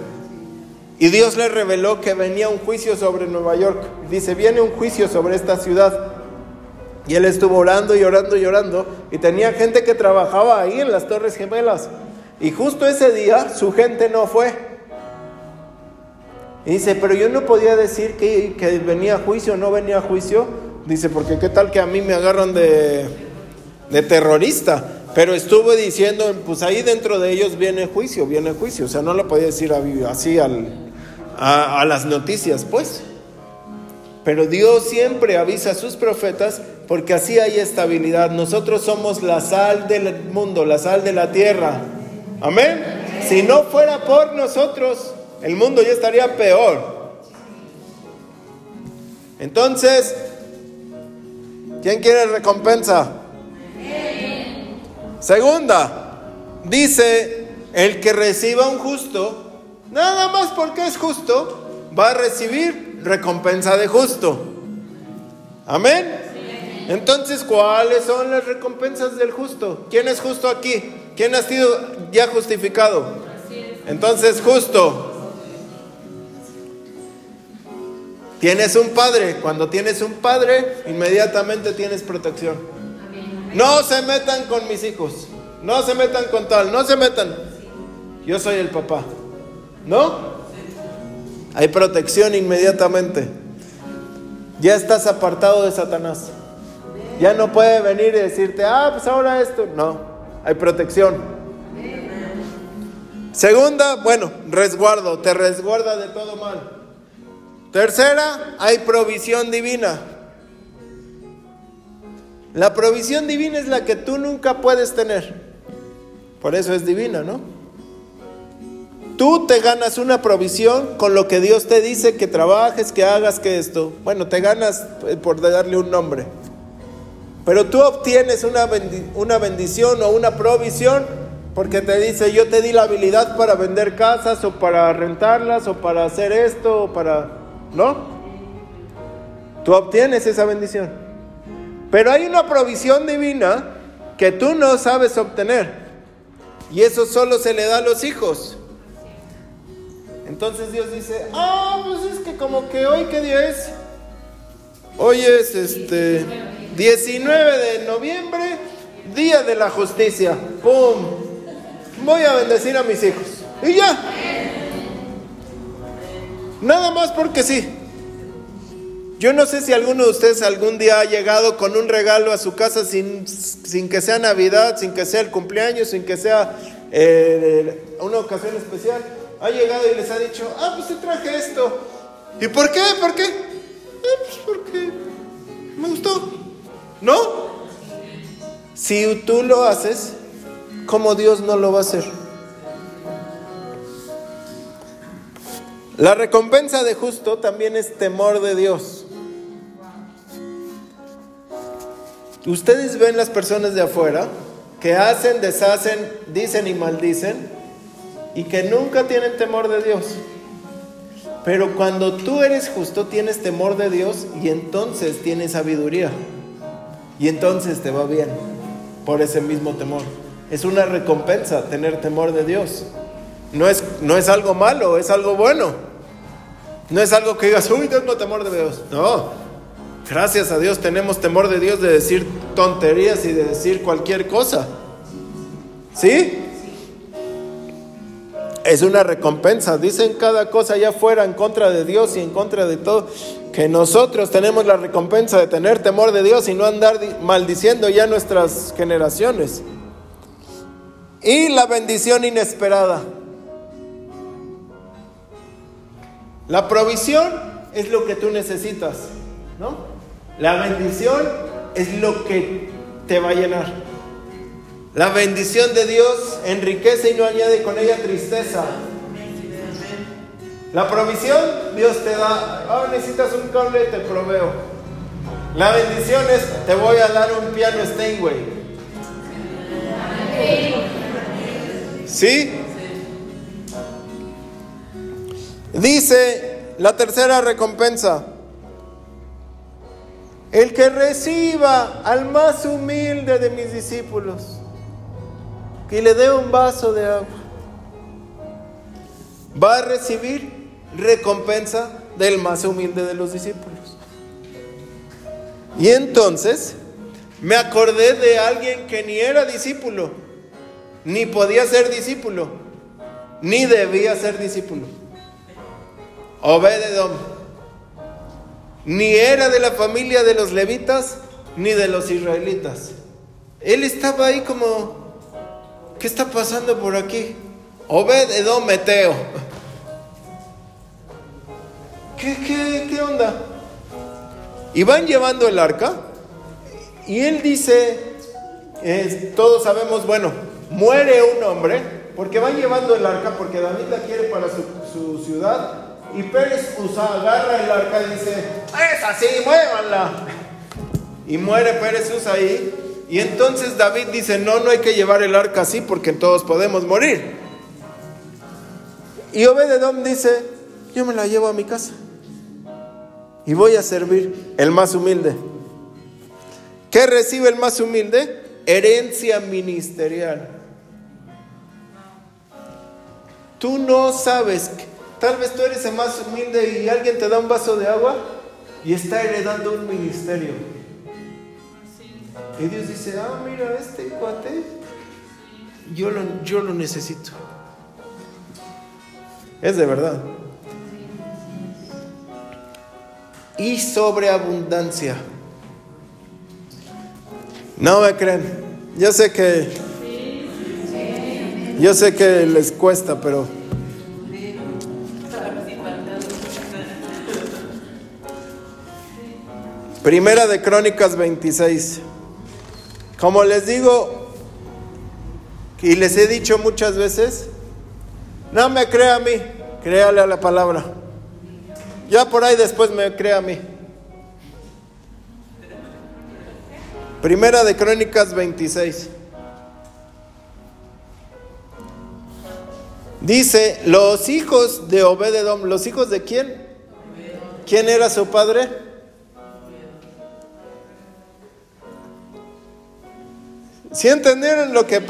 Y Dios le reveló que venía un juicio sobre Nueva York. Dice, viene un juicio sobre esta ciudad. Y él estuvo orando y orando y orando. Y tenía gente que trabajaba ahí en las Torres Gemelas. Y justo ese día su gente no fue. Dice, pero yo no podía decir que, venía a juicio o no venía a juicio. Dice, porque qué tal que a mí me agarran de, terrorista. Pero estuve diciendo, pues ahí dentro de ellos viene juicio, viene juicio. O sea, no lo podía decir así a las noticias, pues. Pero Dios siempre avisa a sus profetas porque así hay estabilidad. Nosotros somos la sal del mundo, la sal de la tierra. Amén. Si no fuera por nosotros, el mundo ya estaría peor. Entonces, ¿quién quiere recompensa? Segunda, dice, el que reciba un justo, nada más porque es justo, va a recibir recompensa de justo. Amén. Entonces, ¿cuáles son las recompensas del justo? ¿Quién es justo aquí? ¿Quién ha sido ya justificado? Entonces, justo. Tienes un padre. Cuando tienes un padre, inmediatamente tienes protección. No se metan con mis hijos. No se metan con tal. No se metan. Yo soy el papá. ¿No? Hay protección inmediatamente. Ya estás apartado de Satanás. Ya no puede venir y decirte, ah, pues ahora esto. No, hay protección. Segunda, bueno, resguardo, te resguarda de todo mal. Tercera, hay provisión divina. La provisión divina es la que tú nunca puedes tener. Por eso es divina, ¿no? Tú te ganas una provisión con lo que Dios te dice que trabajes, que hagas, que esto. Bueno, te ganas eh, por darle un nombre. Pero tú obtienes una, una bendición o una provisión porque te dice, yo te di la habilidad para vender casas o para rentarlas o para hacer esto o para... ¿No? Tú obtienes esa bendición. Pero hay una provisión divina que tú no sabes obtener. Y eso solo se le da a los hijos. Entonces Dios dice, ah, pues es que como que hoy, ¿qué día es? Hoy es este 19 de noviembre, día de la justicia. ¡Pum! Voy a bendecir a mis hijos. Y ya. Nada más porque sí. Yo no sé si alguno de ustedes algún día ha llegado con un regalo a su casa sin, sin que sea Navidad, sin que sea el cumpleaños, sin que sea eh, una ocasión especial. Ha llegado y les ha dicho, ah, pues te traje esto. ¿Y por qué? ¿Por qué? Eh, pues porque me gustó. ¿No? Si tú lo haces, ¿cómo Dios no lo va a hacer? La recompensa de justo también es temor de Dios. Ustedes ven las personas de afuera que hacen, deshacen, dicen y maldicen y que nunca tienen temor de Dios. Pero cuando tú eres justo tienes temor de Dios y entonces tienes sabiduría. Y entonces te va bien por ese mismo temor. Es una recompensa tener temor de Dios. No es, no es algo malo, es algo bueno. No es algo que digas, uy, tengo temor de Dios. No, Gracias a Dios tenemos temor de Dios de decir tonterías y de decir cualquier cosa. ¿Sí? Es una recompensa. Dicen cada cosa allá afuera en contra de Dios y en contra de todo. Que nosotros tenemos la recompensa de tener temor de Dios y no andar maldiciendo ya nuestras generaciones. Y la bendición inesperada. La provisión es lo que tú necesitas, ¿no? La bendición es lo que te va a llenar. La bendición de Dios enriquece y no añade con ella tristeza. La provisión, Dios te da. Ah, necesitas un cable, te proveo. La bendición es, te voy a dar un piano Steinway. ¿Sí? Dice la tercera recompensa. El que reciba al más humilde de mis discípulos, que le dé un vaso de agua, va a recibir recompensa del más humilde de los discípulos. Y entonces me acordé de alguien que ni era discípulo, ni podía ser discípulo, ni debía ser discípulo. Obededom ni era de la familia de los levitas ni de los israelitas. Él estaba ahí como, ¿qué está pasando por aquí? Obed Edom Meteo. ¿Qué, qué, qué onda? Y van llevando el arca y él dice, todos sabemos, bueno, muere un hombre porque van llevando el arca porque David la quiere para su ciudad y Pérez Usa agarra el arca y dice, es así, muévanla. Y muere Pérez Usa ahí. Y entonces David dice, no, no hay que llevar el arca así porque todos podemos morir. Y Obededom dice, yo me la llevo a mi casa. Y voy a servir el más humilde. ¿Qué recibe el más humilde? Herencia ministerial. Tú no sabes Tal vez tú eres el más humilde y alguien te da un vaso de agua y está heredando un ministerio. Y Dios dice, ah, mira, este cuate, yo lo, yo lo necesito. Es de verdad. Y sobreabundancia. No me creen. Yo sé que... Yo sé que les cuesta, pero... Primera de Crónicas 26. Como les digo y les he dicho muchas veces, no me crea a mí, créale a la palabra. Ya por ahí después me crea a mí. Primera de Crónicas 26. Dice, los hijos de Obededom, ¿los hijos de quién? ¿Quién era su padre? Si entendieron lo que...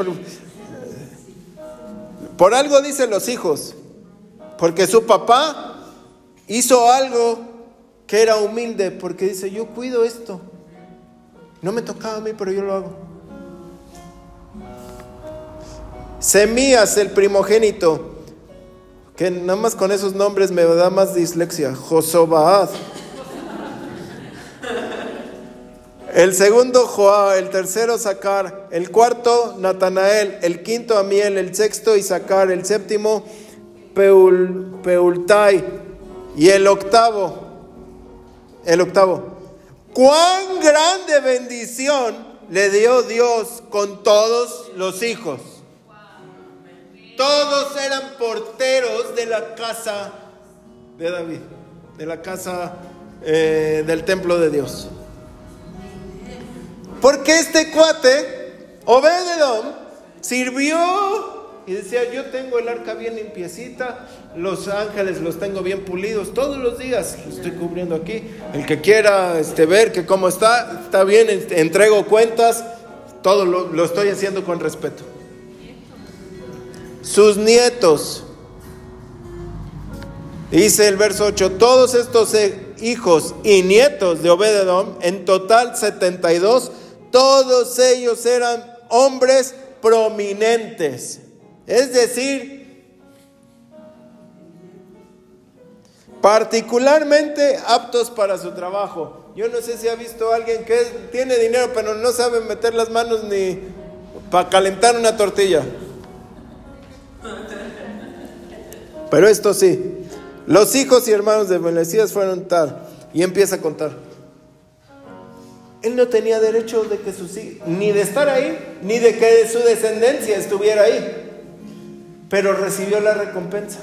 Por algo dicen los hijos, porque su papá hizo algo que era humilde, porque dice, yo cuido esto. No me tocaba a mí, pero yo lo hago. Semías, el primogénito, que nada más con esos nombres me da más dislexia. Josobaad. El segundo Joá, el tercero Sacar, el cuarto Natanael, el quinto Amiel, el sexto Isaacar, el séptimo Peul, Peultai y el octavo, el octavo. Cuán grande bendición le dio Dios con todos los hijos. Todos eran porteros de la casa de David, de la casa eh, del templo de Dios. Porque este cuate, Obededom, sirvió y decía, yo tengo el arca bien limpiecita, los ángeles los tengo bien pulidos, todos los días estoy cubriendo aquí. El que quiera este, ver que cómo está, está bien, entrego cuentas, todo lo, lo estoy haciendo con respeto. Sus nietos, dice el verso 8, todos estos hijos y nietos de Obededom, en total 72, todos ellos eran hombres prominentes. Es decir, particularmente aptos para su trabajo. Yo no sé si ha visto a alguien que tiene dinero pero no sabe meter las manos ni para calentar una tortilla. Pero esto sí, los hijos y hermanos de Mesías fueron tal, y empieza a contar. Él no tenía derecho de que sus ni de estar ahí, ni de que su descendencia estuviera ahí pero recibió la recompensa.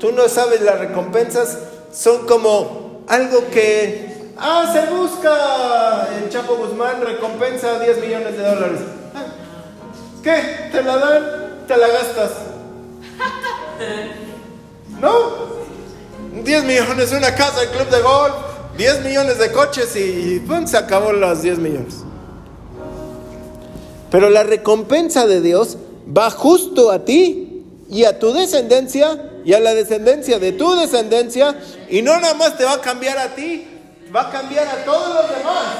Tú no sabes, las recompensas son como algo que, ah, se busca el Chapo Guzmán, recompensa 10 millones de dólares. Ah, ¿Qué? ¿Te la dan? ¿Te la gastas? [LAUGHS] ¿No? 10 millones, una casa, el club de golf, 10 millones de coches y ¡pum! se acabó las 10 millones. Pero la recompensa de Dios va justo a ti y a tu descendencia y a la descendencia de tu descendencia y no nada más te va a cambiar a ti, va a cambiar a todos los demás.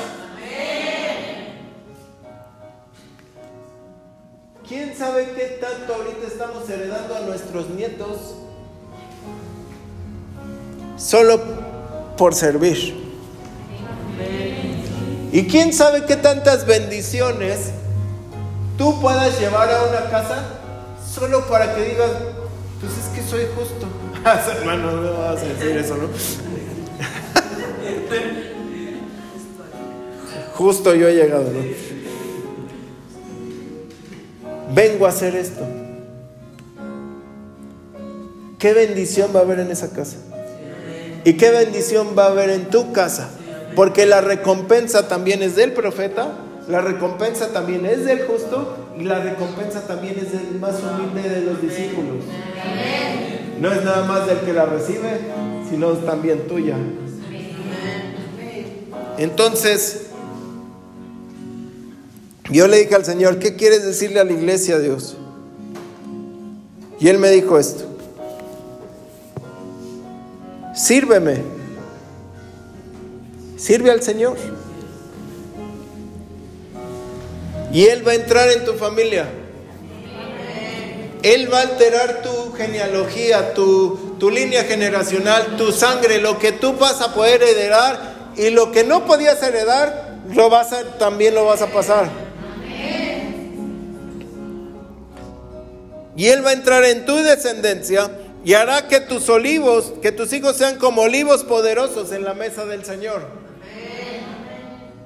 ¿Quién sabe qué tanto ahorita estamos heredando a nuestros nietos? Solo por servir. ¿Y quién sabe qué tantas bendiciones tú puedas llevar a una casa solo para que digas, pues es que soy justo. [LAUGHS] Hermano, no vas a decir eso, ¿no? [LAUGHS] Justo yo he llegado, ¿no? Vengo a hacer esto. ¿Qué bendición va a haber en esa casa? ¿Y qué bendición va a haber en tu casa? Porque la recompensa también es del profeta la recompensa también es del justo y la recompensa también es del más humilde de los discípulos. No es nada más del que la recibe, sino también tuya. Entonces, yo le dije al Señor, ¿qué quieres decirle a la iglesia, Dios? Y Él me dijo esto, sírveme, sirve al Señor. Y Él va a entrar en tu familia. Él va a alterar tu genealogía, tu, línea generacional, tu sangre, lo que tú vas a poder heredar y lo que no podías heredar, lo vas a, también lo vas a pasar. Y Él va a entrar en tu descendencia y hará que tus olivos, que tus hijos sean como olivos poderosos en la mesa del Señor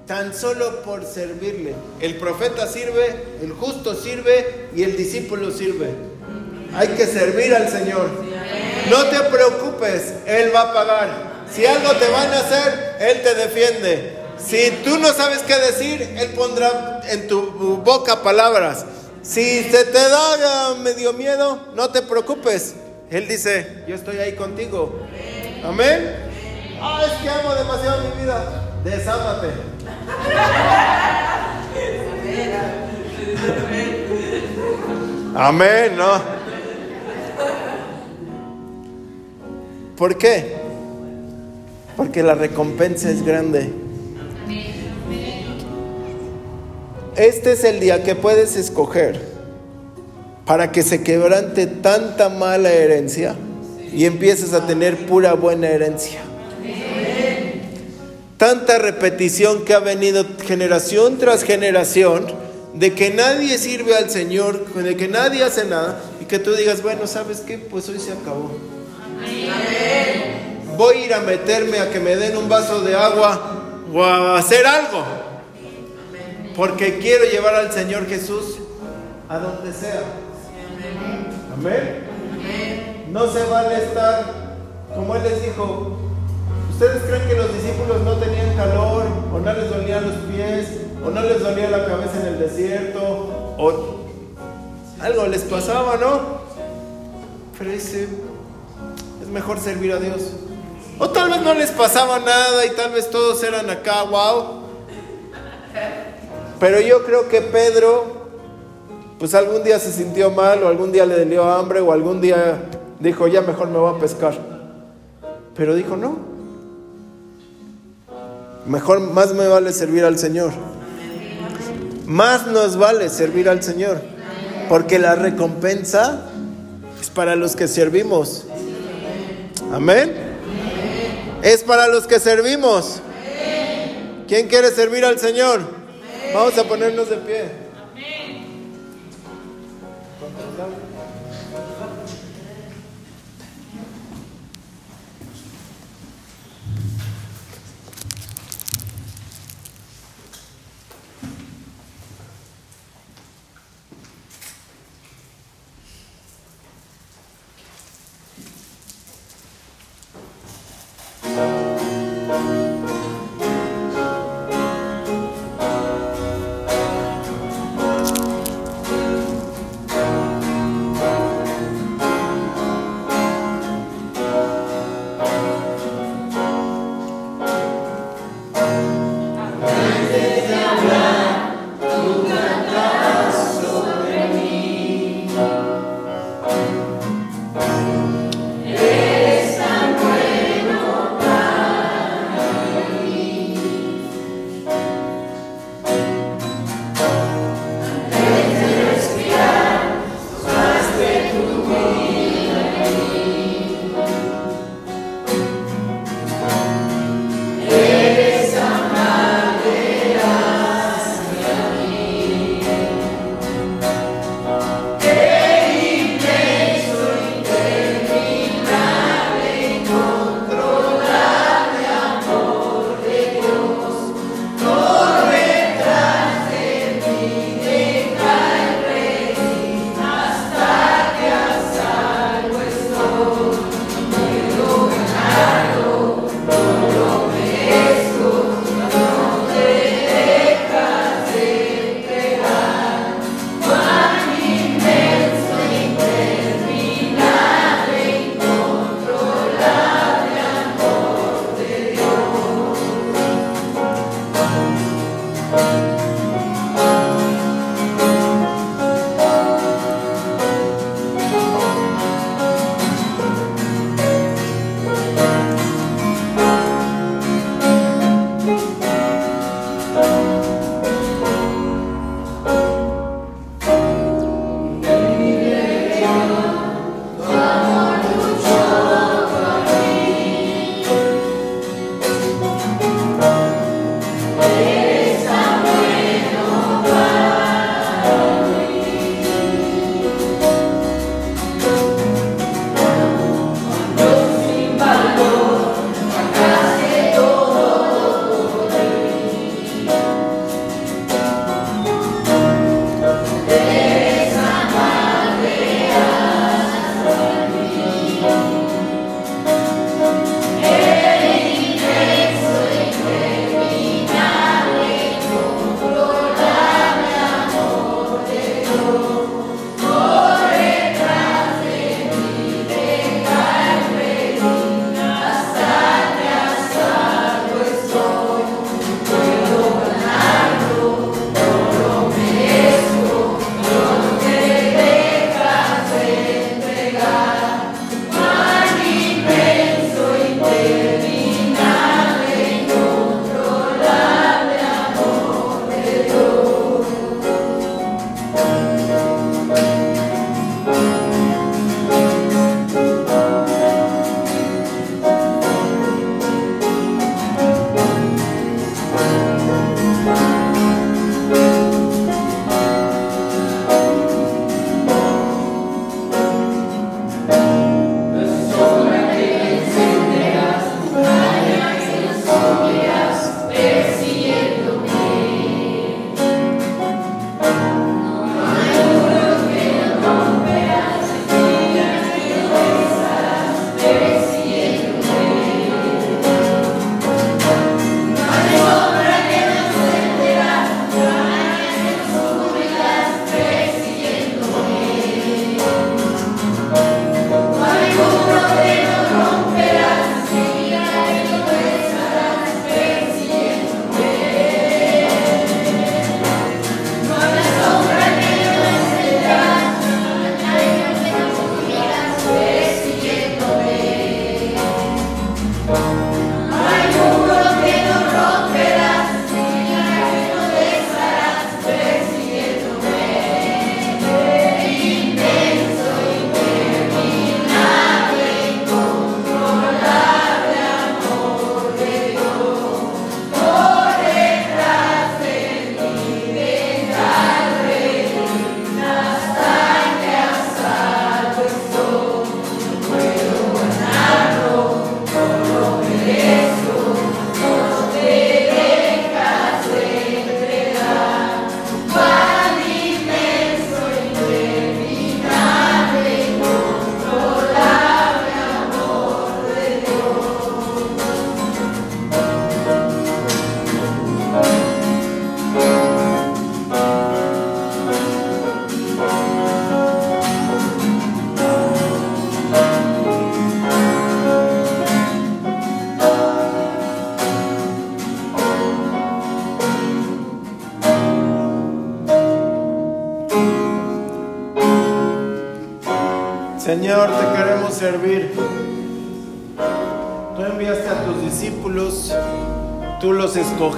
tan solo por servirle. El profeta sirve, el justo sirve y el discípulo sirve. Hay que servir al Señor. No te preocupes, Él va a pagar. Si algo te van a hacer, Él te defiende. Si tú no sabes qué decir, Él pondrá en tu boca palabras. Si se te da medio miedo, no te preocupes. Él dice, yo estoy ahí contigo. Amén. Ah, es que amo demasiado mi vida. Desámate. Amén, ¿no? ¿Por qué? Porque la recompensa es grande. Este es el día que puedes escoger para que se quebrante tanta mala herencia y empieces a tener pura buena herencia. tanta repetición que ha venido generación tras generación de que nadie sirve al Señor, de que nadie hace nada y que tú digas, bueno, ¿sabes qué? Pues hoy se acabó. Voy a ir a meterme a que me den un vaso de agua o a hacer algo. Porque quiero llevar al Señor Jesús a donde sea. Amén. No se vale estar, como Él les dijo, ¿ustedes creen que los discípulos no tenían calor o no les dolían los pies o no les dolía la cabeza en el desierto o algo les pasaba, ¿no? Pero dice, es mejor servir a Dios. O tal vez no les pasaba nada y tal vez todos eran acá, wow. Pero yo creo que Pedro, pues algún día se sintió mal o algún día le dio hambre o algún día dijo, ya mejor me voy a pescar. Pero dijo, no. Mejor, más me vale servir al Señor. Más nos vale servir al Señor. Porque la recompensa es para los que servimos. Amén. Es para los que servimos. ¿Quién quiere servir al Señor? Vamos a ponernos de pie.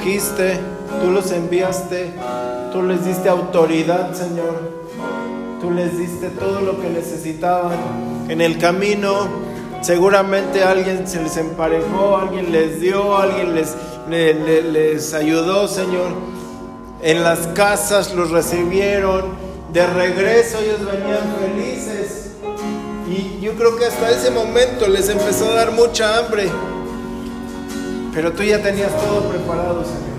Escogiste, tú los enviaste, tú les diste autoridad, Señor. Tú les diste todo lo que necesitaban. En el camino seguramente alguien se les emparejó, alguien les dio, alguien les, les ayudó, Señor. En las casas los recibieron. De regreso ellos venían felices. Y yo creo que hasta ese momento les empezó a dar mucha hambre. Pero tú ya tenías todo preparado, Señor.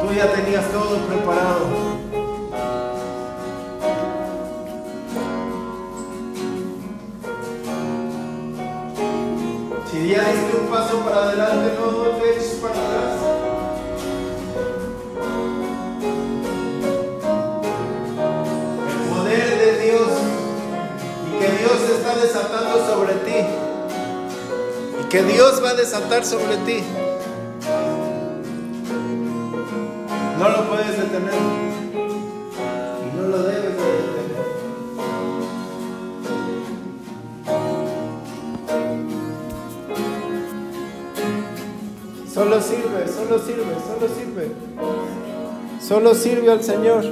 Tú ya tenías todo preparado. Si ya diste un paso para adelante, no eches para atrás. El poder de Dios y que Dios está desatando sobre ti. Que Dios va a desatar sobre ti. No lo puedes detener. Y no lo debes de detener. Solo sirve, solo sirve, solo sirve. Solo sirve al Señor.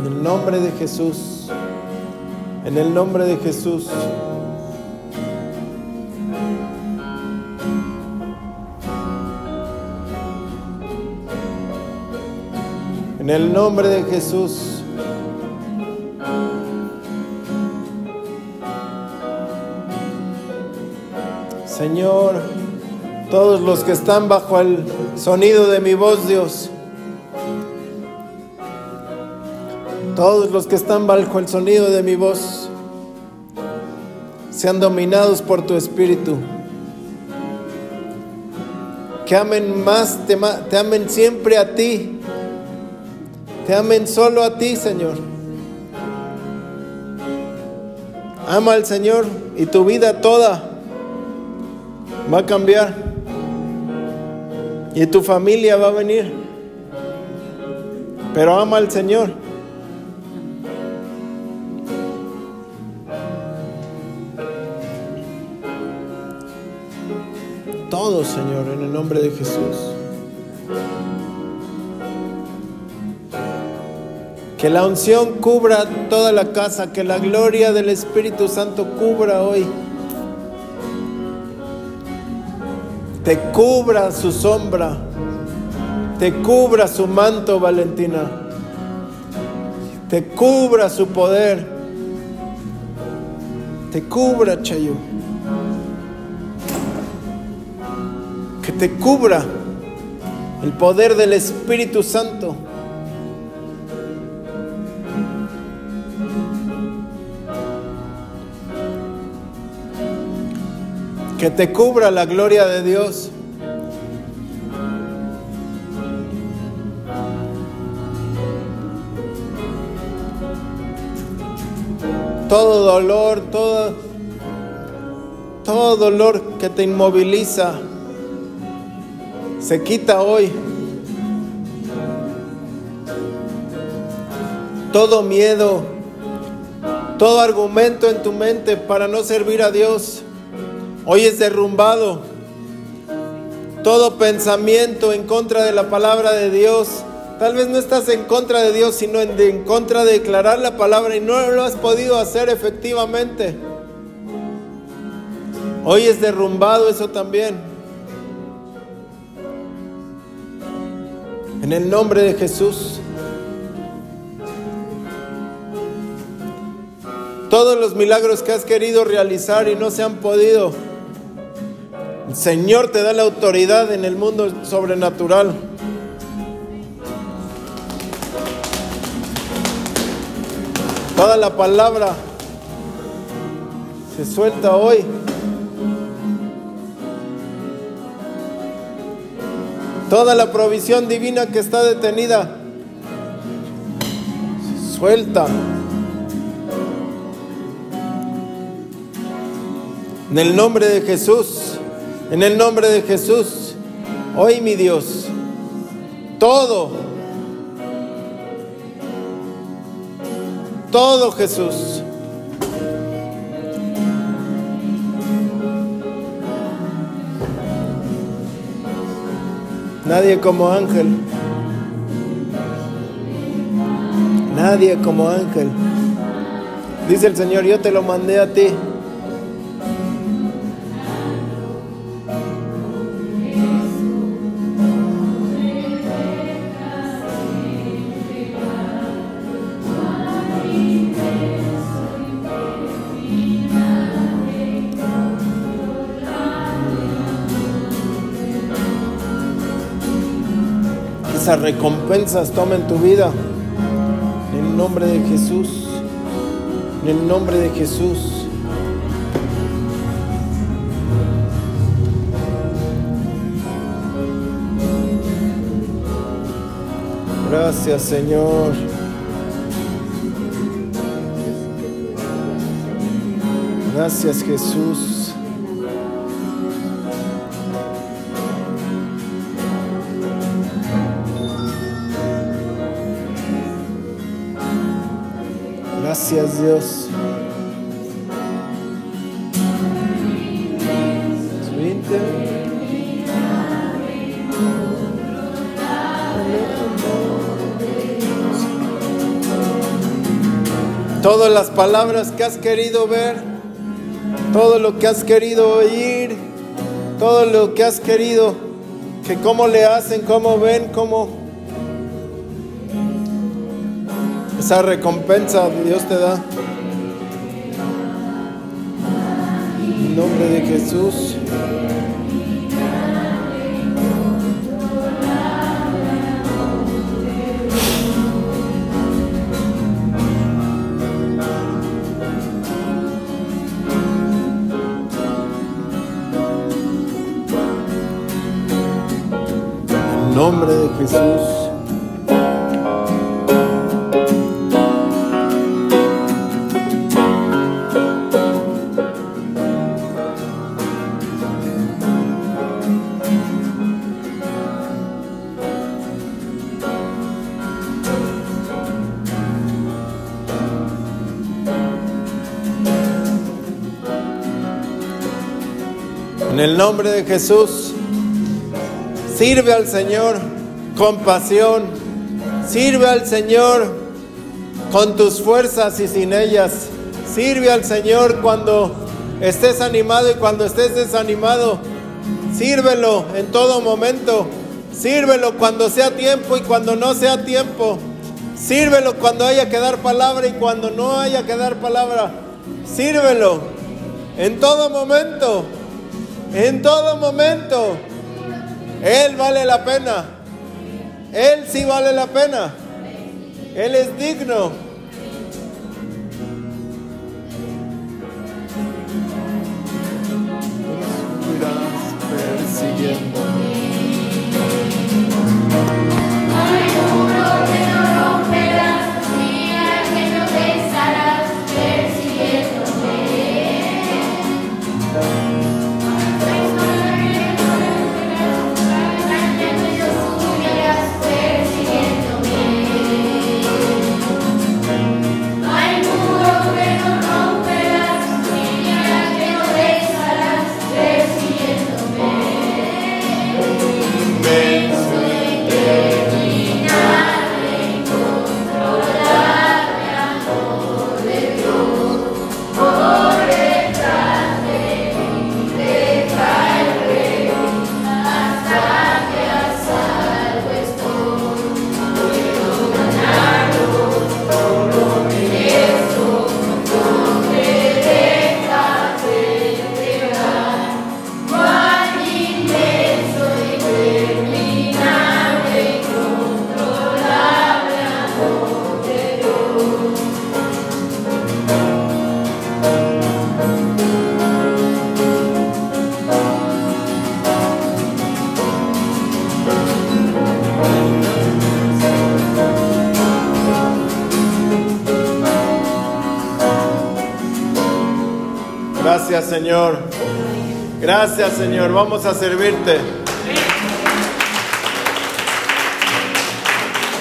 En el nombre de Jesús. En el nombre de Jesús. En el nombre de Jesús. Señor, todos los que están bajo el sonido de mi voz, Dios. Todos los que están bajo el sonido de mi voz sean dominados por tu espíritu. Que amen más, te, amen siempre a ti. Te amen solo a ti, Señor. Ama al Señor y tu vida toda va a cambiar. Y tu familia va a venir. Pero ama al Señor. Señor, en el nombre de Jesús. Que la unción cubra toda la casa, que la gloria del Espíritu Santo cubra hoy. Te cubra su sombra, te cubra su manto, Valentina. Te cubra su poder. Te cubra, Chayo. Que te cubra el poder del Espíritu Santo. Que te cubra la gloria de Dios. Todo dolor, todo, todo dolor que te inmoviliza, se quita hoy. Todo miedo, todo argumento en tu mente para no servir a Dios, hoy es derrumbado. Todo pensamiento en contra de la palabra de Dios. Tal vez no estás en contra de Dios, sino en, contra de declarar la palabra y no lo has podido hacer efectivamente. Hoy es derrumbado eso también. En el nombre de Jesús. Todos los milagros que has querido realizar y no se han podido. El Señor te da la autoridad en el mundo sobrenatural. Toda la palabra se suelta hoy. Toda la provisión divina que está detenida, suelta. En el nombre de Jesús, en el nombre de Jesús, hoy mi Dios, todo, todo Jesús Nadie como ángel. Nadie como ángel. Dice el Señor, yo te lo mandé a ti. Esas recompensas tomen tu vida. En el nombre de Jesús. En el nombre de Jesús. Gracias Señor. Gracias Jesús. Gracias Dios. Todas las palabras que has querido ver, todo lo que has querido oír, todo lo que has querido, que cómo le hacen, cómo ven, cómo esa recompensa Dios te da. En nombre de Jesús. Jesús, sirve al Señor con pasión, sirve al Señor con tus fuerzas y sin ellas, sirve al Señor cuando estés animado y cuando estés desanimado, sírvelo en todo momento, sírvelo cuando sea tiempo y cuando no sea tiempo, sírvelo cuando haya que dar palabra y cuando no haya que dar palabra, sírvelo en todo momento. En todo momento. Él vale la pena. Él sí vale la pena. Él es digno. persiguiendo. Señor. Vamos a servirte.